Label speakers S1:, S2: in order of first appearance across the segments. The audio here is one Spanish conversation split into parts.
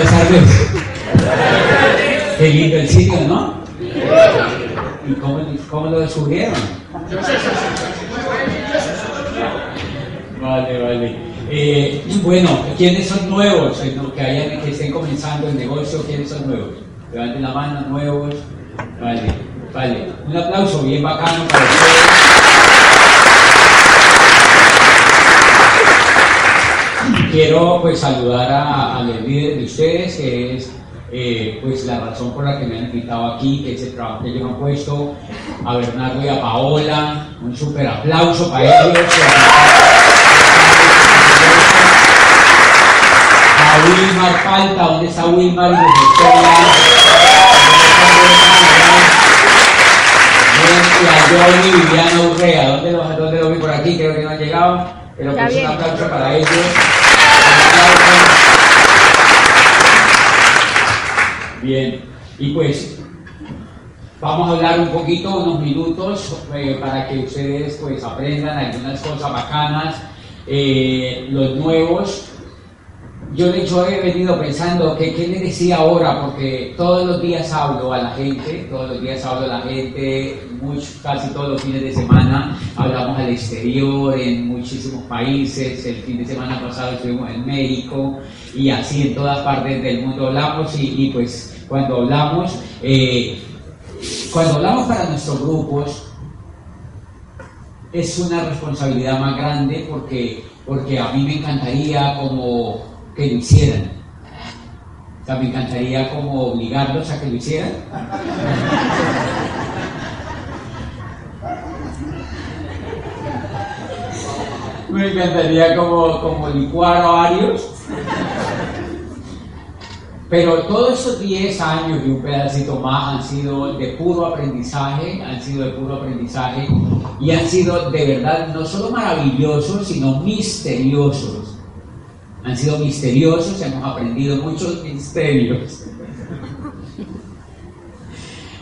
S1: Buenas. Qué lindo el sitio, ¿no? ¿Y cómo, cómo lo descubrieron? Vale, vale. Eh, bueno, ¿quiénes son nuevos? Que, hayan, que estén comenzando el negocio, ¿quiénes son nuevos? Levanten la mano, nuevos. Vale, vale. Un aplauso bien bacano para ustedes. Quiero pues saludar a, a líder de ustedes, que es eh, pues la razón por la que me han invitado aquí, que es el trabajo que ellos han puesto, a Bernardo y a Paola, un super aplauso para ellos. A Wilmar falta, ¿dónde está Wilmar a Johnny Viviana Urrea, ¿dónde los, dónde los vi por aquí? Creo que no han llegado, pero pues un aplauso para ellos. Bien, y pues vamos a hablar un poquito, unos minutos, eh, para que ustedes pues aprendan algunas cosas bacanas, eh, los nuevos. Yo de hecho he venido pensando que qué le decía ahora, porque todos los días hablo a la gente, todos los días hablo a la gente, casi todos los fines de semana hablamos al exterior, en muchísimos países, el fin de semana pasado estuvimos en México y así en todas partes del mundo hablamos y pues cuando hablamos, eh, cuando hablamos para nuestros grupos, es una responsabilidad más grande porque, porque a mí me encantaría como que lo hicieran. O sea, me encantaría como obligarlos a que lo hicieran. me encantaría como, como licuar a varios pero todos esos 10 años y un pedacito más han sido de puro aprendizaje, han sido de puro aprendizaje y han sido de verdad no solo maravillosos, sino misteriosos. Han sido misteriosos, hemos aprendido muchos misterios.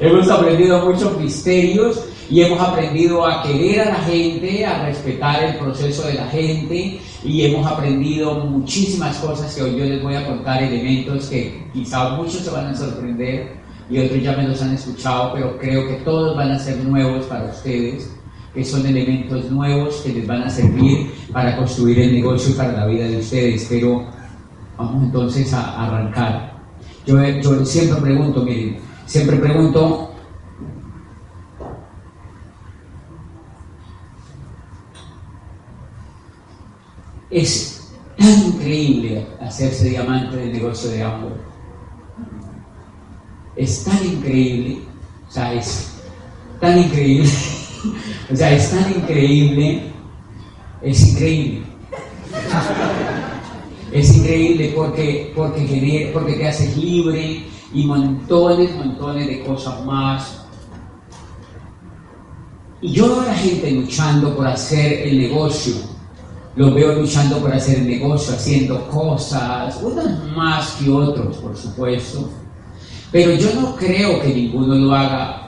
S1: hemos aprendido muchos misterios y hemos aprendido a querer a la gente, a respetar el proceso de la gente y hemos aprendido muchísimas cosas que hoy yo les voy a contar, elementos que quizá muchos se van a sorprender y otros ya me los han escuchado, pero creo que todos van a ser nuevos para ustedes, que son elementos nuevos que les van a servir para construir el negocio y para la vida de ustedes. Pero vamos entonces a arrancar. Yo, yo siempre pregunto, miren, siempre pregunto Es tan increíble hacerse diamante del negocio de amor. Es tan increíble, o sea, es tan increíble, o sea, es tan increíble, es increíble. Es increíble porque, porque, porque te haces libre y montones, montones de cosas más. Y yo veo a la gente luchando por hacer el negocio los veo luchando por hacer negocio, haciendo cosas, unos más que otros, por supuesto. Pero yo no creo que ninguno lo haga.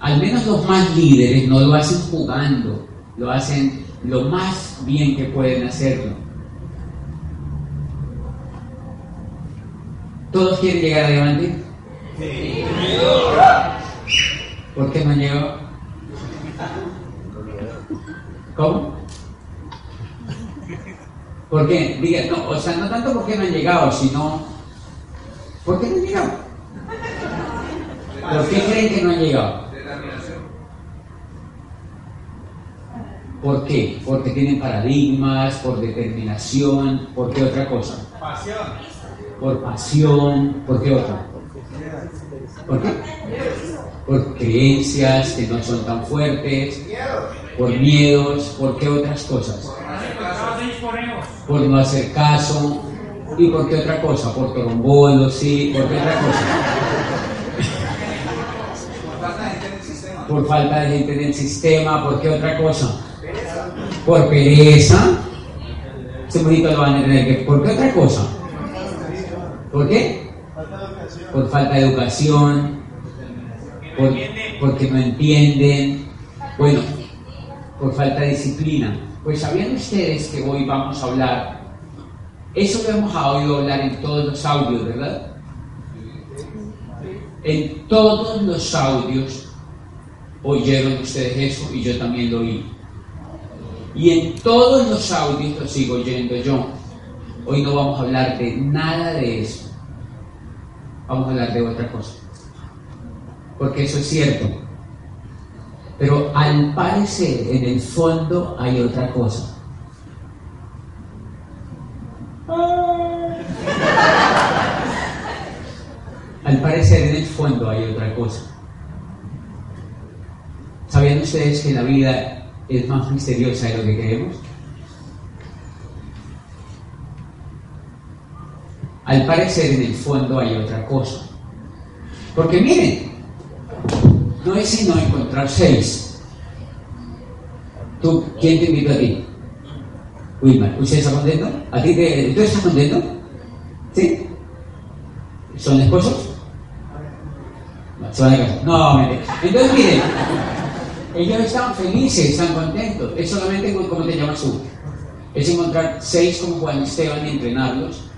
S1: Al menos los más líderes no lo hacen jugando, lo hacen lo más bien que pueden hacerlo. ¿Todos quieren llegar adelante? Sí. ¿Por qué no llegado? ¿Cómo? ¿Por qué? Diga, no, o sea, no tanto porque no han llegado, sino ¿por qué no han llegado? ¿Por qué creen que no han llegado? ¿Por qué? Porque tienen paradigmas, por determinación, ¿por qué otra cosa? Pasión. Por pasión, ¿por qué otra? ¿Por qué? Por creencias que no son tan fuertes, por miedos, ¿por qué otras cosas? por no hacer caso. ¿Y por qué otra cosa? Por trombolo, sí, ¿por qué otra cosa? Por falta de gente en el sistema, ¿por qué otra cosa? Por pereza. Ese bonito lo van a tener ¿Por qué otra cosa? ¿Por qué? Por falta de educación, por, porque no entienden, bueno, por falta de disciplina. Pues sabían ustedes que hoy vamos a hablar Eso lo hemos oído hablar en todos los audios, ¿verdad? En todos los audios oyeron ustedes eso y yo también lo oí. Y en todos los audios lo sigo oyendo yo. Hoy no vamos a hablar de nada de eso. Vamos a hablar de otra cosa. Porque eso es cierto. Pero al parecer, en el fondo hay otra cosa. Al parecer, en el fondo hay otra cosa. ¿Sabían ustedes que la vida es más misteriosa de lo que creemos? Al parecer, en el fondo hay otra cosa. Porque miren, no es sino encontrar seis. ¿Tú, quién te invitó a ti? Wilmar, ¿usted está contento? ¿A ti te, ¿Tú estás contento? ¿Sí? ¿Son esposos? No, se. No, mentira. Entonces, miren, ellos están felices, están contentos. Es solamente como te llamas tú. Es encontrar seis como Juan Esteban y entrenarlos.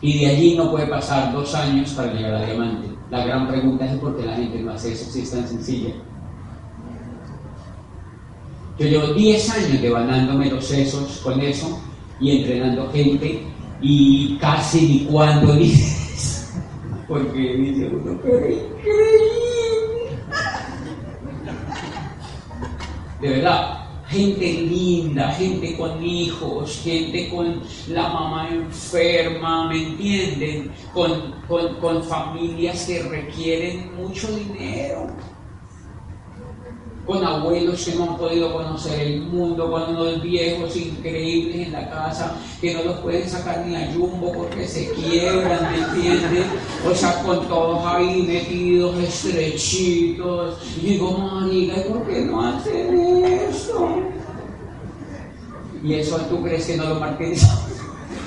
S1: Y de allí no puede pasar dos años para llegar a diamante. La gran pregunta es por qué la gente no hace eso si es tan sencilla. Yo llevo 10 años devanándome los sesos con eso y entrenando gente y casi ni cuando dices, porque dice uno, pero increíble. De verdad, gente linda, gente con hijos, gente con la mamá enferma, ¿me entienden? Con, con, con familias que requieren mucho dinero con abuelos que no han podido conocer el mundo, con unos viejos increíbles en la casa que no los pueden sacar ni a Jumbo porque se quiebran, ¿me entiendes? O sea, con todos ahí metidos, estrechitos. Y digo, marica, ¿por qué no hacen eso? Y eso tú crees que no lo martirizamos.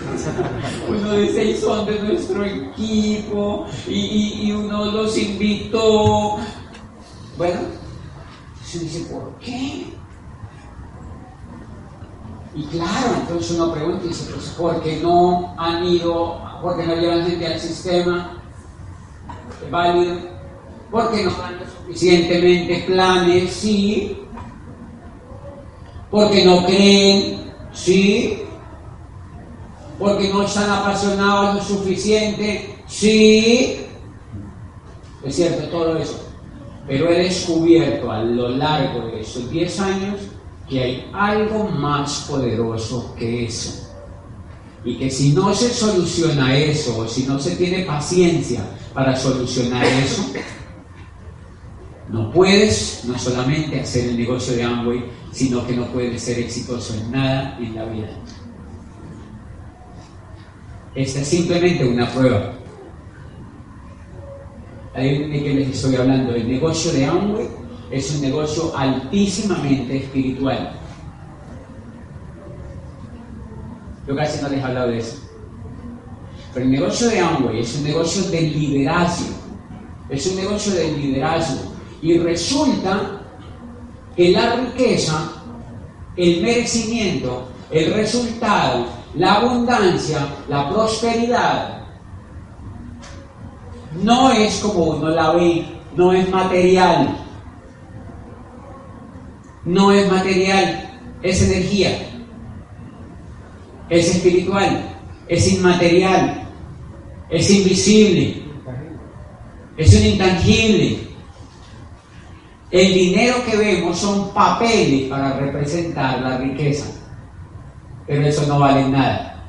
S1: uno de seis son de nuestro equipo y, y uno los invitó. Bueno, se dice, ¿por qué? Y claro, entonces uno pregunta y dice, pues ¿por qué no han ido, por qué no llevan gente al sistema válido? ¿Por qué no dan suficientemente planes? Sí. Porque no creen, sí. Porque no están apasionados lo suficiente, sí. Es cierto, todo eso. Pero he descubierto a lo largo de esos 10 años que hay algo más poderoso que eso. Y que si no se soluciona eso, o si no se tiene paciencia para solucionar eso, no puedes no solamente hacer el negocio de Amway, sino que no puedes ser exitoso en nada en la vida. Esta es simplemente una prueba. De que les estoy hablando. El negocio de Amway es un negocio altísimamente espiritual. Yo casi no les he hablado de eso. Pero el negocio de Amway es un negocio de liderazgo. Es un negocio de liderazgo. Y resulta que la riqueza, el merecimiento, el resultado, la abundancia, la prosperidad, no es como uno la ve, no es material. No es material, es energía. Es espiritual, es inmaterial, es invisible, es un intangible. El dinero que vemos son papeles para representar la riqueza, pero eso no vale nada.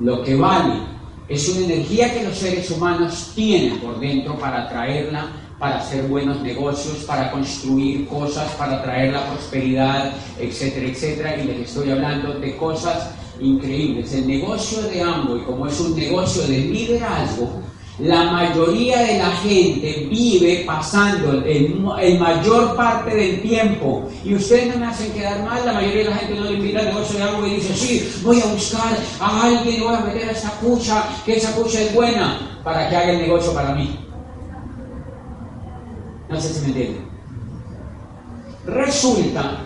S1: Lo que vale es una energía que los seres humanos tienen por dentro para atraerla, para hacer buenos negocios, para construir cosas, para traer la prosperidad, etcétera, etcétera. Y les estoy hablando de cosas increíbles. El negocio de y como es un negocio de liderazgo, la mayoría de la gente vive pasando el, mayor parte del tiempo y ustedes no me hacen quedar mal, la mayoría de la gente no le invita al negocio de algo y dice, sí, voy a buscar a alguien voy a meter a esa cucha, que esa cucha es buena para que haga el negocio para mí. No sé si me entienden. Resulta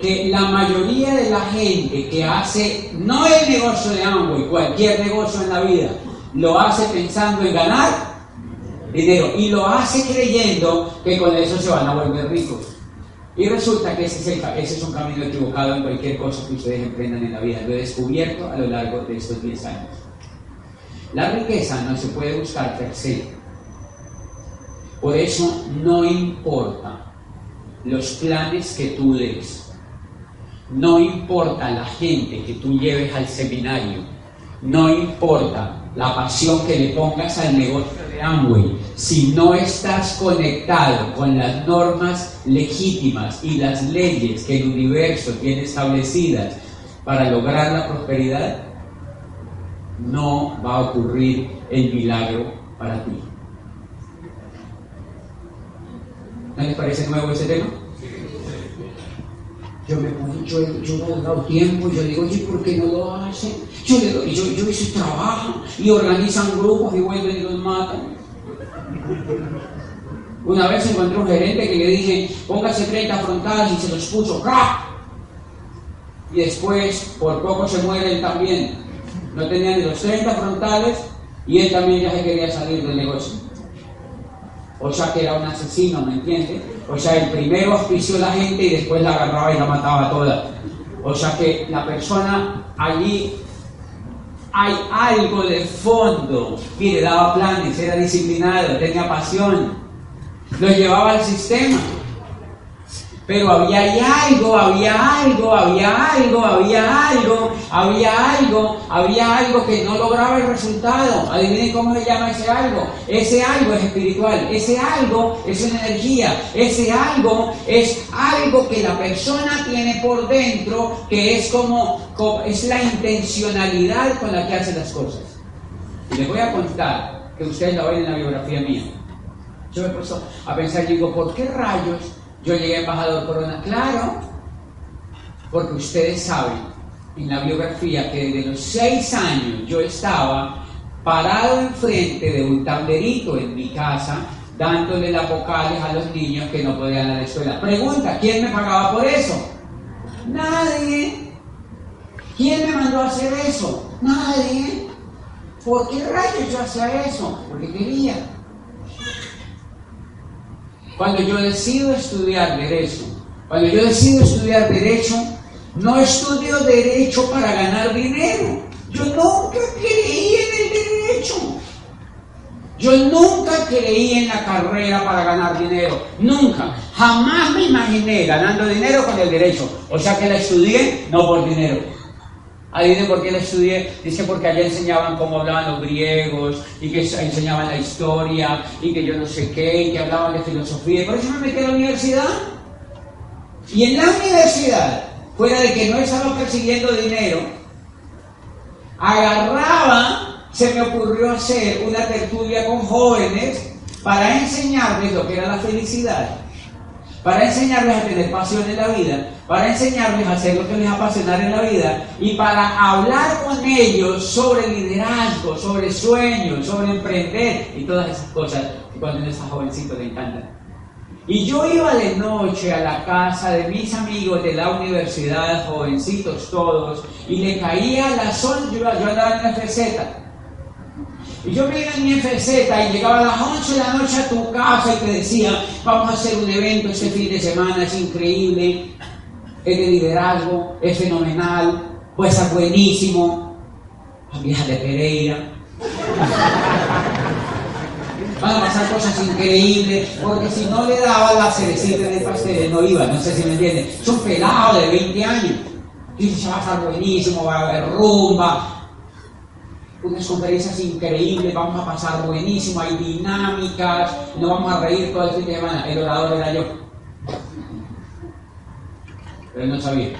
S1: que la mayoría de la gente que hace, no el negocio de Amway, cualquier negocio en la vida, lo hace pensando en ganar dinero y lo hace creyendo que con eso se van a volver ricos. Y resulta que ese es, ese es un camino equivocado en cualquier cosa que ustedes emprendan en la vida. Lo he descubierto a lo largo de estos 10 años. La riqueza no se puede buscar per se. Por eso no importa los planes que tú des. No importa la gente que tú lleves al seminario. No importa la pasión que le pongas al negocio de Amway. Si no estás conectado con las normas legítimas y las leyes que el universo tiene establecidas para lograr la prosperidad, no va a ocurrir el milagro para ti. ¿No les parece nuevo ese tema? Yo me pongo, yo, yo no he dado tiempo, yo digo, oye, ¿por qué no lo hacen? Yo le doy, yo, yo hice trabajo y organizan grupos y vuelven y los matan. Una vez encontré un gerente que le dije, póngase 30 frontales y se los puso, ¡crack! Y después, por poco se muere él también. No tenía ni los 30 frontales y él también ya se quería salir del negocio. O sea que era un asesino, ¿me entiendes? O sea, el primero auspició a la gente y después la agarraba y la mataba toda. O sea que la persona allí hay algo de fondo. le daba planes, era disciplinado, tenía pasión, lo llevaba al sistema. Pero había algo, había algo, había algo, había algo, había algo, había algo que no lograba el resultado. Adivinen cómo se llama ese algo. Ese algo es espiritual, ese algo es una energía, ese algo es algo que la persona tiene por dentro, que es como, es la intencionalidad con la que hace las cosas. Y les voy a contar que ustedes lo ven en la biografía mía. Yo me he puesto a pensar digo, ¿por qué rayos? Yo llegué a embajador Corona, claro, porque ustedes saben en la biografía que desde los seis años yo estaba parado enfrente de un tablerito en mi casa dándole las vocales a los niños que no podían ir a la escuela. Pregunta, ¿quién me pagaba por eso? Nadie. ¿Quién me mandó a hacer eso? Nadie. ¿Por qué rayos yo hacía eso? Porque quería. Cuando yo decido estudiar derecho, cuando yo decido estudiar derecho, no estudio derecho para ganar dinero. Yo nunca creí en el derecho. Yo nunca creí en la carrera para ganar dinero. Nunca. Jamás me imaginé ganando dinero con el derecho. O sea que la estudié no por dinero. Adivinen por qué la estudié. Dice porque allá enseñaban cómo hablaban los griegos y que enseñaban la historia y que yo no sé qué y que hablaban de filosofía. Y por eso me metí a la universidad. Y en la universidad, fuera de que no estaba persiguiendo dinero, agarraba, se me ocurrió hacer una tertulia con jóvenes para enseñarles lo que era la felicidad para enseñarles a tener pasión en la vida, para enseñarles a hacer lo que les apasionar en la vida y para hablar con ellos sobre liderazgo, sobre sueños, sobre emprender y todas esas cosas que cuando eres jovencito le encantan. Y yo iba de noche a la casa de mis amigos de la universidad, jovencitos todos, y le caía a las 11, yo andaba en la FZ, y yo iba en mi FZ y llegaba a las 11 de la noche a tu casa y te decía, vamos a hacer un evento este fin de semana, es increíble, es de liderazgo, es fenomenal, puede estar buenísimo. Vieja de Pereira. Van a pasar cosas increíbles, porque si no le daba la cerecita de pastel, no iba, no sé si me entienden. Es un pelado de 20 años. Y dice, va a estar buenísimo, va a haber rumba, unas conferencias increíbles, vamos a pasar buenísimo, hay dinámicas, nos vamos a reír todo el fin de semana. El orador era yo. Pero no sabía.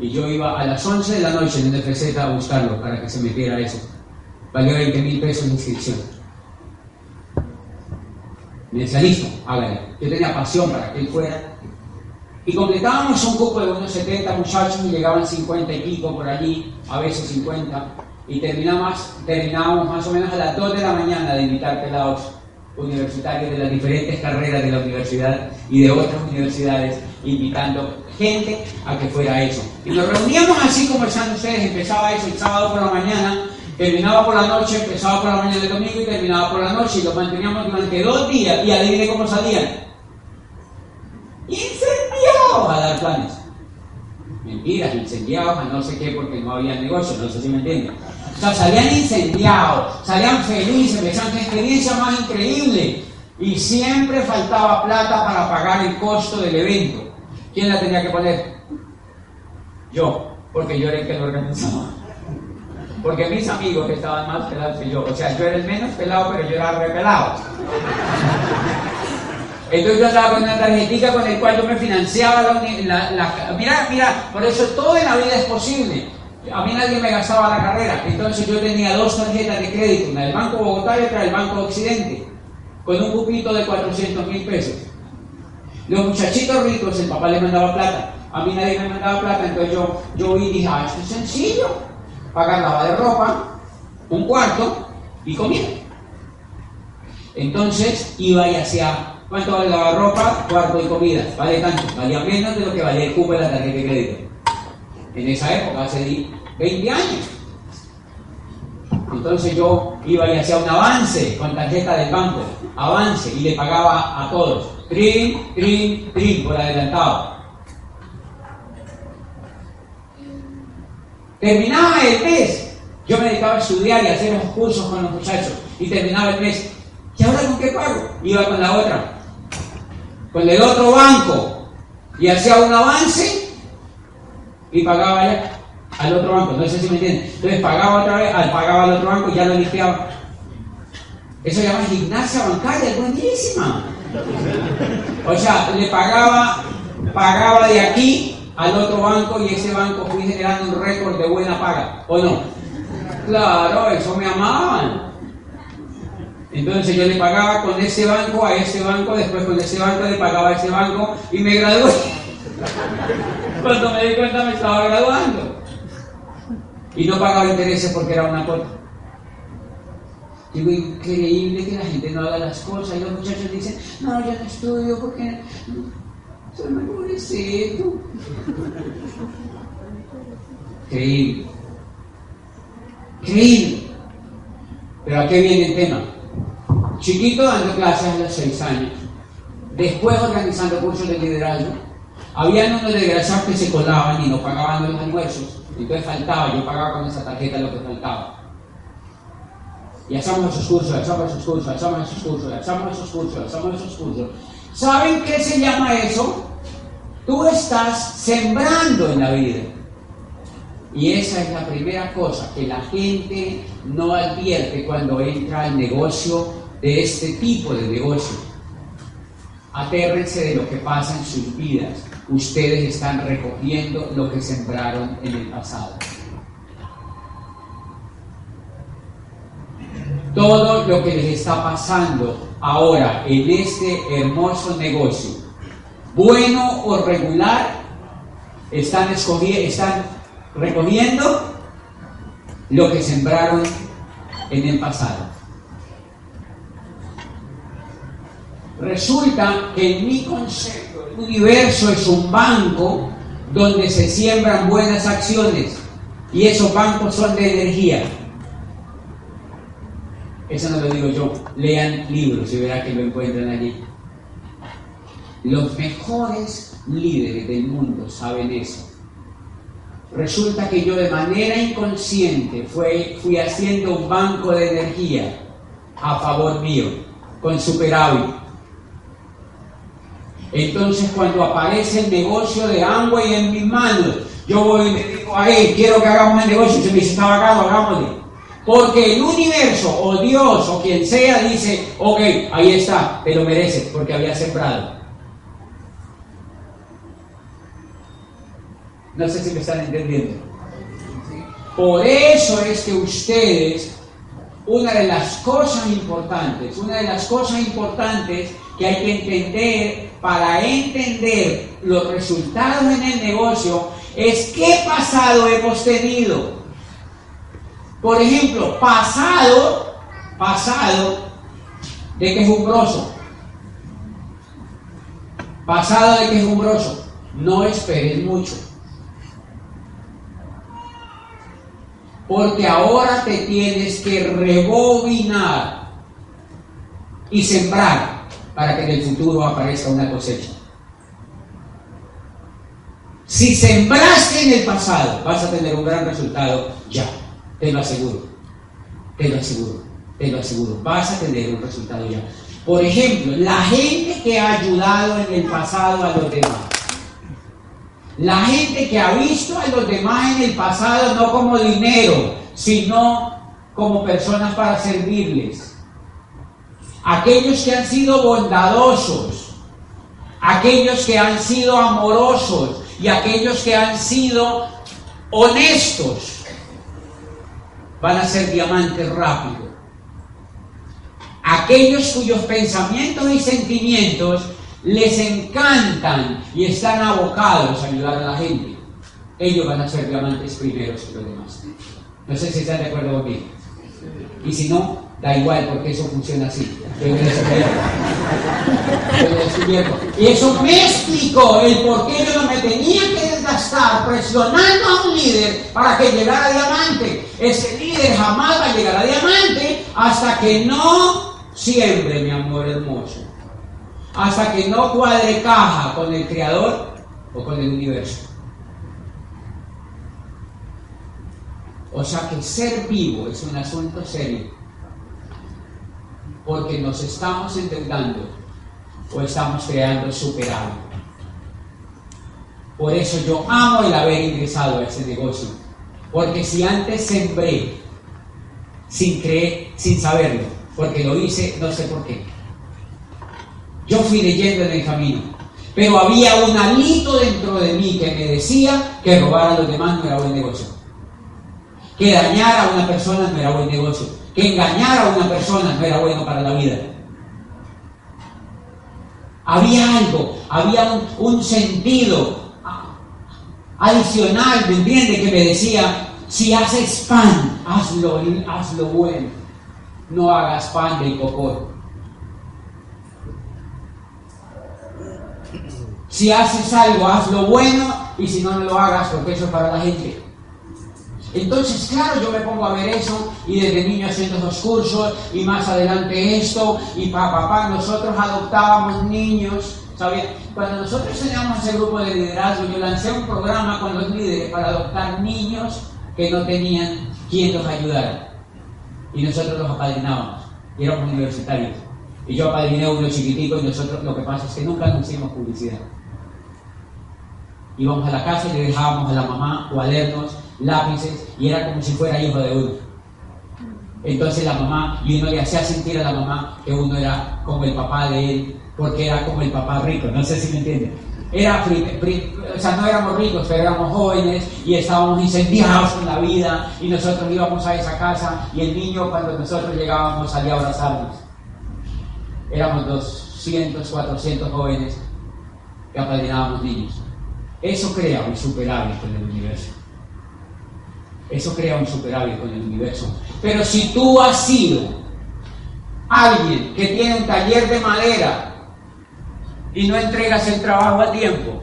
S1: Y yo iba a las 11 de la noche en el FZ a buscarlo para que se metiera eso. Valió 20 mil pesos de inscripción. Me decía, listo, hágale. Yo tenía pasión para que él fuera. Y completábamos un grupo de unos 70 muchachos y llegaban 50 y pico por allí, a veces 50 y terminamos, terminamos más o menos a las 2 de la mañana de invitar pelados universitarios de las diferentes carreras de la universidad y de otras universidades, invitando gente a que fuera eso. Y nos reuníamos así como están ustedes, empezaba eso el sábado por la mañana, terminaba por la noche, empezaba por la mañana del domingo y terminaba por la noche y lo manteníamos durante dos días y adivine cómo salían. Incendiados a dar planes. Mentiras, incendiados a no sé qué porque no había negocio, no sé si me entienden. O sea, salían incendiados, salían felices, decían que experiencia más increíble. Y siempre faltaba plata para pagar el costo del evento. ¿Quién la tenía que poner? Yo, porque yo era el que lo organizaba. Porque mis amigos que estaban más pelados que yo, o sea, yo era el menos pelado, pero yo era repelado. Entonces yo andaba con una tarjetita con el cual yo me financiaba la, la, Mira, mira, por eso todo en la vida es posible. A mí nadie me gastaba la carrera. Entonces yo tenía dos tarjetas de crédito, una del Banco Bogotá y otra del Banco Occidente, con un cupito de 400 mil pesos. Los muchachitos ricos, el papá les mandaba plata. A mí nadie me mandaba plata, entonces yo, yo vi y dije, ah, esto es sencillo. Pagar lava de ropa, un cuarto y comida. Entonces iba y hacía, ¿cuánto vale la ropa? Cuarto y comida. Vale tanto, valía menos de lo que valía el cupo de la tarjeta de crédito. En esa época, hace 20 años. Entonces yo iba y hacía un avance con tarjeta del banco, avance, y le pagaba a todos. Trin, trin, trin, por adelantado. Terminaba el mes. Yo me dedicaba a estudiar y hacer unos cursos con los muchachos. Y terminaba el mes. ¿Y ahora con qué pago? Iba con la otra. Con el otro banco. Y hacía un avance y pagaba ya al otro banco. No sé si me entienden. Entonces pagaba otra vez, pagaba al otro banco y ya lo limpiaba. Eso se llama gimnasia bancaria, es buenísima. O sea, le pagaba, pagaba de aquí al otro banco y ese banco fui generando un récord de buena paga, ¿o no? Claro, eso me amaban. Entonces yo le pagaba con ese banco a ese banco, después con ese banco le pagaba a ese banco y me gradué. Cuando me di cuenta me estaba graduando. Y no pagaba intereses porque era una cuota. Digo, increíble que la gente no haga las cosas. Y los muchachos dicen, no, yo no estudio porque soy muy pobrecito. Increíble. Increíble. Pero ¿a qué viene el tema? Chiquito dando clases a los seis años. Después organizando cursos de liderazgo. Habían unos desgraciados que se colaban y no pagaban los almuerzos. Entonces faltaba, yo pagaba con esa tarjeta lo que faltaba y hacemos esos cursos, hacemos esos cursos, hacemos esos cursos, hacemos esos cursos, hacemos esos cursos. ¿Saben qué se llama eso? Tú estás sembrando en la vida. Y esa es la primera cosa que la gente no advierte cuando entra al negocio de este tipo de negocio. Atérrense de lo que pasa en sus vidas. Ustedes están recogiendo lo que sembraron en el pasado. todo lo que les está pasando ahora en este hermoso negocio, bueno o regular, están, están recogiendo lo que sembraron en el pasado. Resulta que en mi concepto universo es un banco donde se siembran buenas acciones y esos bancos son de energía. Eso no lo digo yo. Lean libros y verán que lo encuentran allí. Los mejores líderes del mundo saben eso. Resulta que yo de manera inconsciente fui haciendo un banco de energía a favor mío, con superávit. Entonces cuando aparece el negocio de Amway en mis manos, yo voy y digo, quiero que hagamos el negocio. Y se me dice, está hagámosle. Porque el universo o Dios o quien sea dice, ok, ahí está, te lo porque había sembrado. No sé si me están entendiendo. Por eso es que ustedes, una de las cosas importantes, una de las cosas importantes que hay que entender para entender los resultados en el negocio es qué pasado hemos tenido. Por ejemplo, pasado, pasado de quejumbroso. Pasado de quejumbroso. no esperes mucho. Porque ahora te tienes que rebobinar y sembrar para que en el futuro aparezca una cosecha. Si sembraste en el pasado, vas a tener un gran resultado ya, te lo aseguro, te lo aseguro, te lo aseguro, vas a tener un resultado ya. Por ejemplo, la gente que ha ayudado en el pasado a los demás, la gente que ha visto a los demás en el pasado no como dinero, sino como personas para servirles. Aquellos que han sido bondadosos, aquellos que han sido amorosos y aquellos que han sido honestos, van a ser diamantes rápidos. Aquellos cuyos pensamientos y sentimientos les encantan y están abocados a ayudar a la gente, ellos van a ser diamantes primeros que los demás. No sé si están de acuerdo conmigo. Y si no, da igual porque eso funciona así. Y eso me explicó el por qué yo no me tenía que desgastar presionando a un líder para que llegara a diamante. Ese líder jamás va a llegar a diamante hasta que no siembre, mi amor hermoso hasta que no cuadre caja con el Creador o con el universo. O sea que ser vivo es un asunto serio, porque nos estamos endeudando o estamos creando superávit. Por eso yo amo el haber ingresado a ese negocio, porque si antes sembré sin creer, sin saberlo, porque lo hice, no sé por qué yo fui leyendo en el camino. Pero había un alito dentro de mí que me decía que robar a los demás no era buen negocio. Que dañar a una persona no era buen negocio. Engañar a una persona no era bueno para la vida. Había algo, había un, sentido adicional, ¿me entiende? Que me decía, si haces pan, hazlo, hazlo bueno. No hagas pan de cocor. Si haces algo, hazlo bueno y si no, no lo hagas porque eso es para la gente. Entonces, claro, yo me pongo a ver eso y desde niño haciendo esos cursos y más adelante esto y papá, papá, nosotros adoptábamos niños. ¿sabía? Cuando nosotros teníamos ese grupo de liderazgo, yo lancé un programa con los líderes para adoptar niños que no tenían quien los ayudara. Y nosotros los apadrinábamos. Y éramos universitarios. Y yo apadriné uno chiquitico y nosotros lo que pasa es que nunca hicimos publicidad íbamos a la casa y le dejábamos a la mamá cuadernos, lápices, y era como si fuera hijo de uno. Entonces la mamá, y uno le hacía sentir a la mamá que uno era como el papá de él, porque era como el papá rico, no sé si me entienden. Era, o sea, no éramos ricos, pero éramos jóvenes y estábamos incendiados con la vida y nosotros íbamos a esa casa y el niño cuando nosotros llegábamos salía a abrazarnos. Éramos 200, 400 jóvenes que apadrinábamos niños. Eso crea un superávit con el universo. Eso crea un superávit con el universo. Pero si tú has sido alguien que tiene un taller de madera y no entregas el trabajo a tiempo,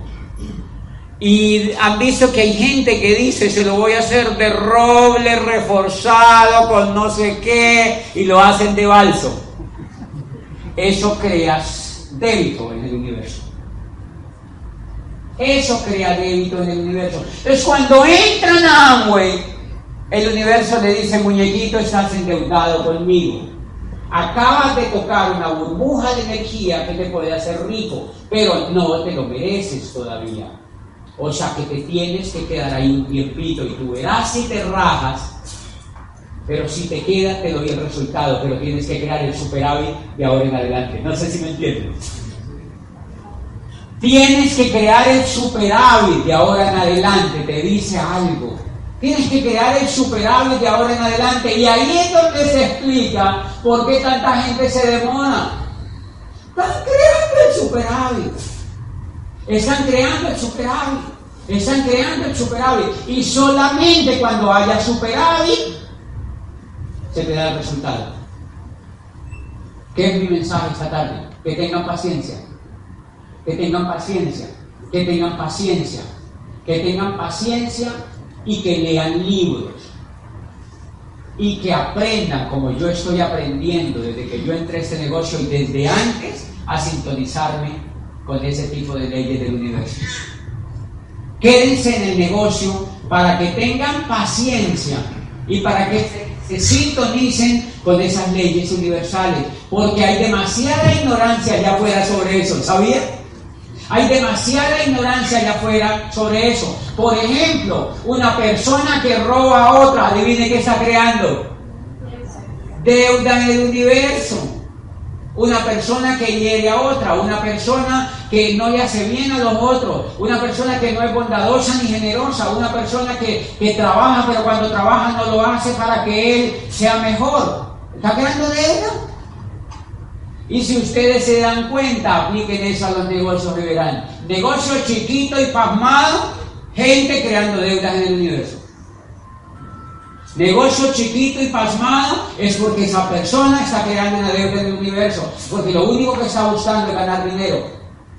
S1: y han visto que hay gente que dice, se lo voy a hacer de roble reforzado con no sé qué, y lo hacen de balso. Eso creas débito en el universo. Eso crea débito en el universo. Entonces cuando entran a Amway, el universo le dice, muñequito, estás endeudado conmigo. Acabas de tocar una burbuja de energía que te puede hacer rico, pero no te lo mereces todavía. O sea que te tienes que quedar ahí un tiempito y tú verás si te rajas, pero si te quedas te doy el resultado, pero tienes que crear el superávit de ahora en adelante. No sé si me entiendes. Tienes que crear el superávit de ahora en adelante, te dice algo. Tienes que el superávit de ahora en adelante. Y ahí es donde se explica por qué tanta gente se demora. Están creando el superávit. Están creando el superávit. Están creando el superávit. Y solamente cuando haya superávit se te da el resultado. ¿Qué es mi mensaje esta tarde? Que tengan paciencia que tengan paciencia. que tengan paciencia, que tengan paciencia y que lean libros y que aprendan como yo estoy aprendiendo desde que yo entré a este negocio y desde antes a sintonizarme con ese tipo de leyes del universo. Quédense en el negocio para que tengan paciencia y para que se, sintonicen con esas leyes universales, porque hay demasiada ignorancia allá afuera sobre eso, ¿sabía? Hay demasiada ignorancia allá afuera sobre eso. Por ejemplo, una persona que roba a otra, adivine qué está creando. Deuda en el universo. Una persona que hiere a otra, una persona que no le hace bien a los otros, una persona que no es bondadosa ni generosa, una persona que, que trabaja, pero cuando trabaja no lo hace para que él sea mejor. ¿Está creando deuda? Y si ustedes se dan cuenta, apliquen eso a los negocios y verán. Negocio chiquito y pasmado, gente creando deudas en el universo. Negocio chiquito y pasmado es porque esa persona está creando una deuda en el universo. Porque lo único que está buscando es ganar dinero.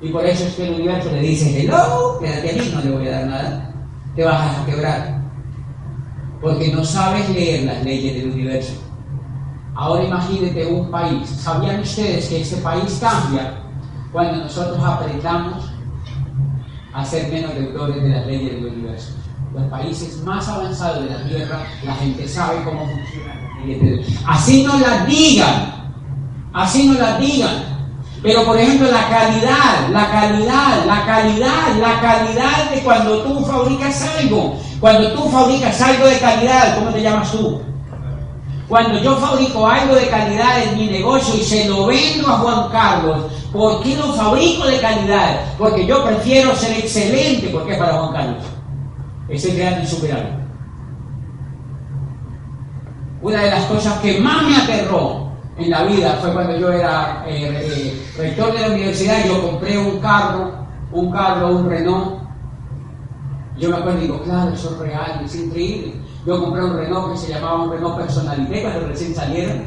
S1: Y por eso es que el universo le dice, hello, quédate aquí, no le voy a dar nada. Te vas a quebrar. Porque no sabes leer las leyes del universo. Ahora imagínate un país. ¿Sabían ustedes que este país cambia cuando nosotros aprendamos a ser menos deudores de las leyes del universo? Los países más avanzados de la Tierra, la gente sabe cómo funcionan Así no las digan, así no las digan. Pero por ejemplo la calidad, la calidad, la calidad, la calidad de cuando tú fabricas algo, cuando tú fabricas algo de calidad, ¿cómo te llamas tú? Cuando yo fabrico algo de calidad en mi negocio y se lo vendo a Juan Carlos, ¿por qué lo fabrico de calidad? Porque yo prefiero ser excelente porque es para Juan Carlos. Ese creando insuperable. Una de las cosas que más me aterró en la vida fue cuando yo era eh, eh, rector de la universidad y yo compré un carro, un carro, un Renault. Yo me acuerdo y digo, claro, eso es real, es increíble. Yo compré un Renault que se llamaba un Renault Personalité cuando recién salieron.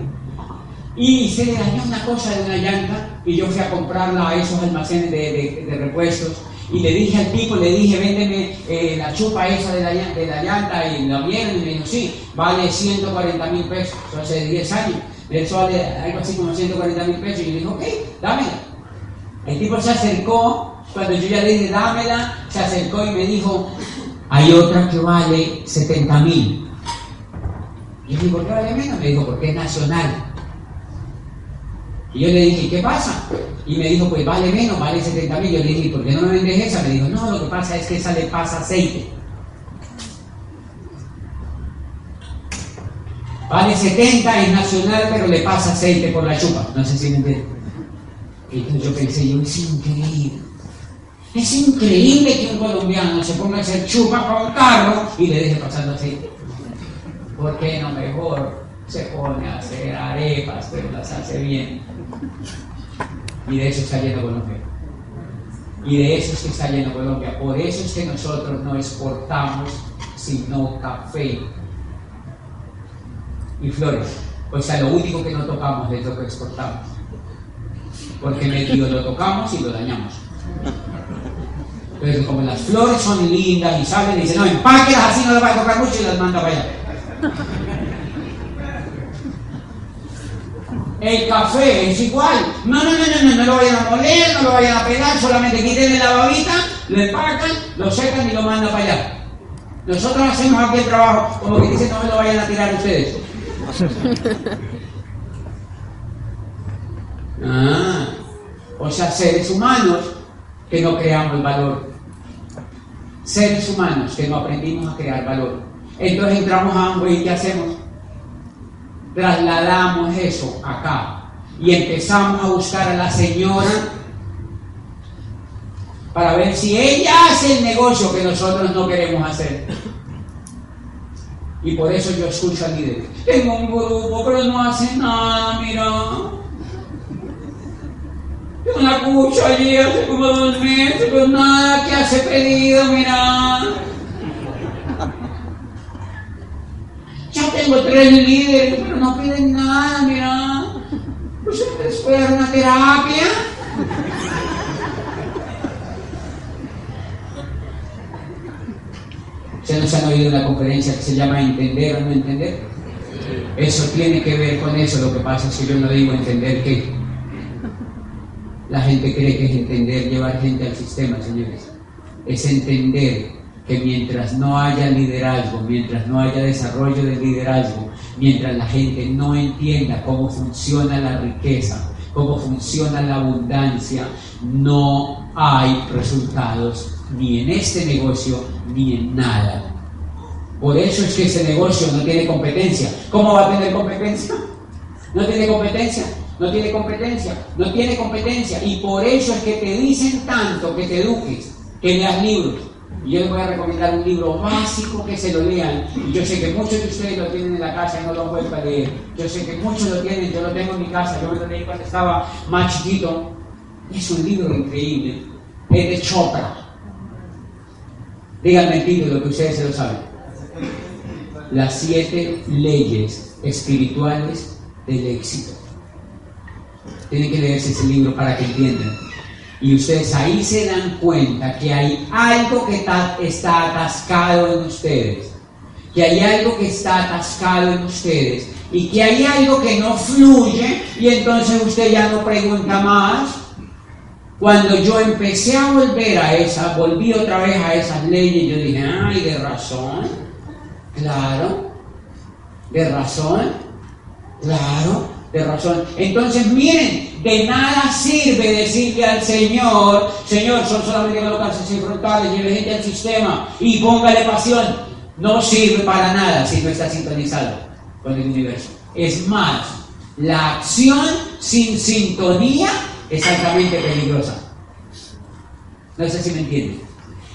S1: Y se le dañó una cosa de una llanta y yo fui a comprarla a esos almacenes de, repuestos. Y le dije al tipo, le dije, véndeme eh, la chupa esa de la, de la llanta y la vieron y me dijo, sí, vale 140 mil pesos, eso hace 10 años. Eso vale algo así como 140 mil pesos. Y le dije, ok, dámela. El tipo se acercó, cuando yo ya le dije, dámela, se acercó y me dijo, hay otra que vale 70 mil. Y yo dije, ¿por qué vale menos? Me dijo, porque es nacional. Y yo le dije, ¿qué pasa? Y me dijo, pues vale menos, vale 70 mil. Yo le dije, ¿por qué no me vendes esa? Me dijo, no, lo que pasa es que esa le pasa aceite. Vale 70, es nacional, pero le pasa aceite por la chupa. No sé si me entiendes. Entonces yo pensé, yo, es increíble. Es increíble que un colombiano se ponga a hacer chupa con un carro y le deje pasando aceite. ¿Por qué no mejor se pone a hacer arepas, pero las hace bien? Y de eso está lleno Colombia. Y de eso es que está lleno Colombia. Por eso es que nosotros no exportamos sino café y flores. O sea, lo único que no tocamos es lo que exportamos. Porque medio lo tocamos y lo dañamos. Entonces, como las flores son lindas y salen, dice, no, empáquelas así no le va a tocar mucho y las manda para allá. El café es igual. No, no, no, no, no, no lo vayan a moler, no lo vayan a pegar, solamente quiten la babita, lo empacan, lo secan y lo mandan para allá. Nosotros hacemos aquí el trabajo, como que dicen, no me lo vayan a tirar ustedes. Ah, o sea, seres humanos que no creamos valor seres humanos que no aprendimos a crear valor. Entonces entramos a Amway y ¿qué hacemos? Trasladamos eso acá y empezamos a buscar a la señora para ver si ella hace el negocio que nosotros no queremos hacer. Y por eso yo escucho al líder. Tengo un grupo, pero no hace nada, mira. La cucho allí hace como dos meses, pues nada que hace pedido, mira. ya tengo tres líderes, pero no piden nada, mira. Pues después de una terapia. ¿Se nos han oído la conferencia que se llama entender o no entender? Eso tiene que ver con eso, lo que pasa si yo no digo entender qué. La gente cree que es entender llevar gente al sistema, señores. Es entender que mientras no haya liderazgo, mientras no haya desarrollo de liderazgo, mientras la gente no entienda cómo funciona la riqueza, cómo funciona la abundancia, no hay resultados ni en este negocio ni en nada. Por eso es que ese negocio no tiene competencia. ¿Cómo va a tener competencia? No tiene competencia, no tiene competencia, no tiene competencia. Y por eso es que te dicen tanto que te eduques, que leas libros. Y yo les voy a recomendar un libro básico que se lo lean. Yo sé que muchos de ustedes lo tienen en la casa y no lo han a leer. Yo sé que muchos lo tienen, yo lo tengo en mi casa, yo me lo leí cuando estaba más chiquito. Es un libro increíble. Es de Chopra. Díganme el título que ustedes se lo saben. Las siete leyes espirituales del éxito. Tienen que leerse ese libro para que entiendan. Y ustedes ahí se dan cuenta que hay algo que está, atascado en ustedes. Que hay algo que está atascado en ustedes. Y que hay algo que no fluye. Y entonces usted ya no pregunta más cuando yo empecé a volver a esa, volví otra vez a esas leyes, yo dije, ay, de razón, claro, de razón, claro, de razón. Entonces, miren, de nada sirve decirle al Señor, Señor, son solamente colocarse frontales, lleve gente al sistema y póngale pasión. No sirve para nada si no está sintonizado con el universo. Es más, la acción sin sintonía exactamente peligrosa. No sé si me entienden.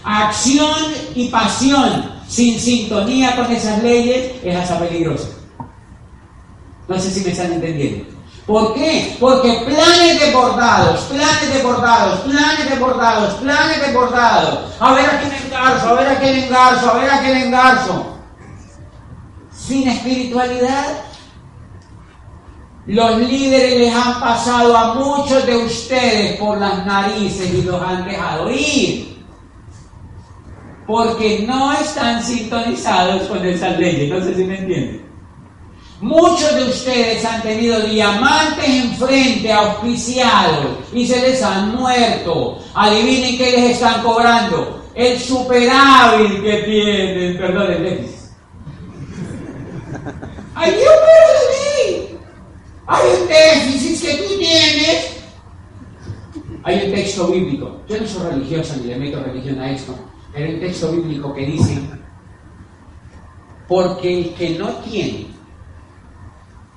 S1: Acción y pasión sin sintonía con esas leyes es hasta peligrosa. No sé si me están entendiendo. ¿Por qué? Porque planes desbordados, planes desbordados, planes desbordados, planes desbordados. A ver a quién engarzo, a ver a quién engarzo, a ver a quién engarzo. Sin espiritualidad, los líderes les han pasado a muchos de ustedes por las narices y los han dejado ir. Porque no están sintonizados con esas leyes. No sé si me entienden. Muchos de ustedes han tenido diamantes enfrente, auspiciados, y se les han muerto. Adivinen qué les están cobrando. El superávit que tienen, perdón, el déficit. ¡Ay, Dios mío! Hay un déficit que tú tienes. Hay un texto bíblico. Yo no soy religiosa ni le meto religión a esto. Pero hay un texto bíblico que dice, porque el que no tiene,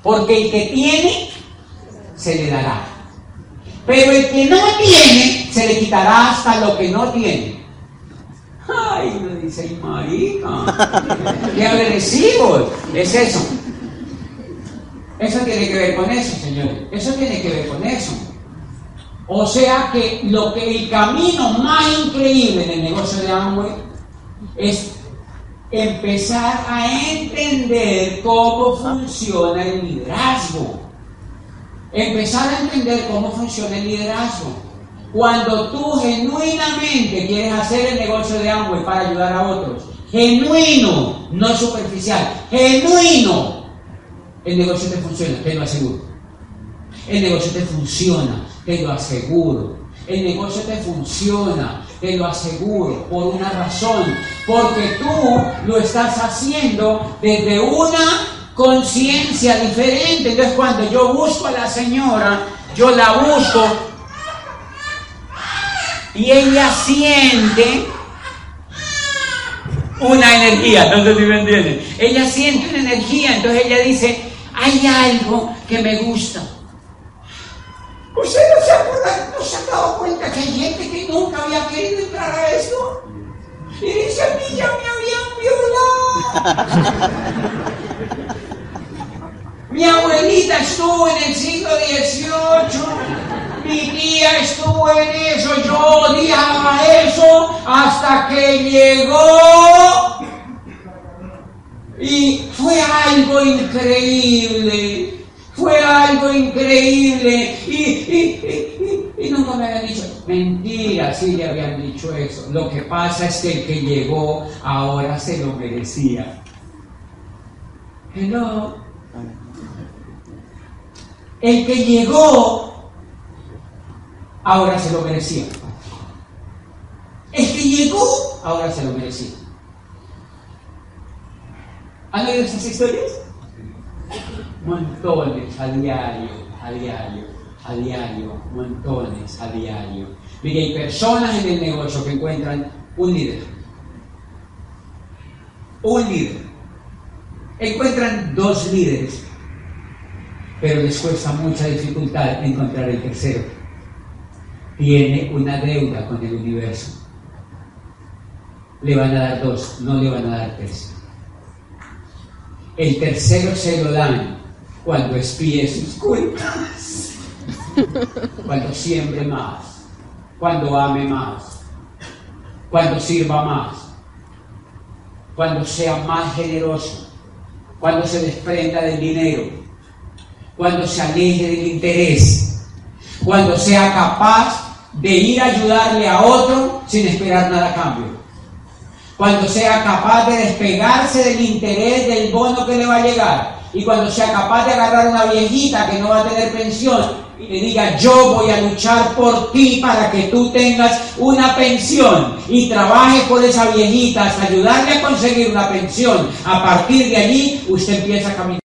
S1: porque el que tiene, se le dará. Pero el que no tiene, se le quitará hasta lo que no tiene. Ay, lo dice, marica, qué agresivos. Es eso. Eso tiene que ver con eso, señores. Eso tiene que ver con eso. O sea que lo que el camino más increíble en el negocio de Amway es empezar a entender cómo funciona el liderazgo. Empezar a entender cómo funciona el liderazgo. Cuando tú genuinamente quieres hacer el negocio de Amway para ayudar a otros, genuino, no superficial, genuino, el negocio te funciona, te lo aseguro. El negocio te funciona, te lo aseguro. El negocio te funciona, te lo aseguro, por una razón. Porque tú lo estás haciendo desde una conciencia diferente. Entonces cuando yo busco a la señora, yo la busco y ella siente una energía, no si me entienden. Ella siente una energía, entonces ella dice, hay algo que me gusta. ¿Usted no se acuerda, no se ha dado cuenta que hay gente que nunca había querido entrar a esto? Y dice, a mí ya me habían violado. Mi abuelita estuvo en el siglo XVIII, mi tía estuvo en eso, yo odiaba eso hasta que llegó y fue algo increíble, fue algo increíble. Y, y, y, nunca me habían dicho, Mentira, sí le habían dicho eso. Lo que pasa es que el que llegó ahora se lo merecía. Hello. El que llegó ahora se lo merecía. El que llegó ahora se lo merecía. ¿Han oído esas historias? Montones a diario, a diario, a diario, montones a diario. Mire, hay personas en el negocio que encuentran un líder. Un líder. Encuentran dos líderes, pero les cuesta mucha dificultad encontrar el tercero. Tiene una deuda con el universo. Le van a dar dos, no le van a dar tres. El tercero se lo dan cuando espíe sus cuentas, cuando siembre más, cuando ame más, cuando sirva más, cuando sea más generoso, cuando se desprenda del dinero, cuando se aleje del interés, cuando sea capaz de ir a ayudarle a otro sin esperar nada a cambio cuando sea capaz de despegarse del interés del bono que le va a llegar y cuando sea capaz de agarrar una viejita que no va a tener pensión y le diga yo voy a luchar por ti para que tú tengas una pensión y trabaje por esa viejita hasta ayudarle a conseguir una pensión. A partir de allí usted empieza a caminar.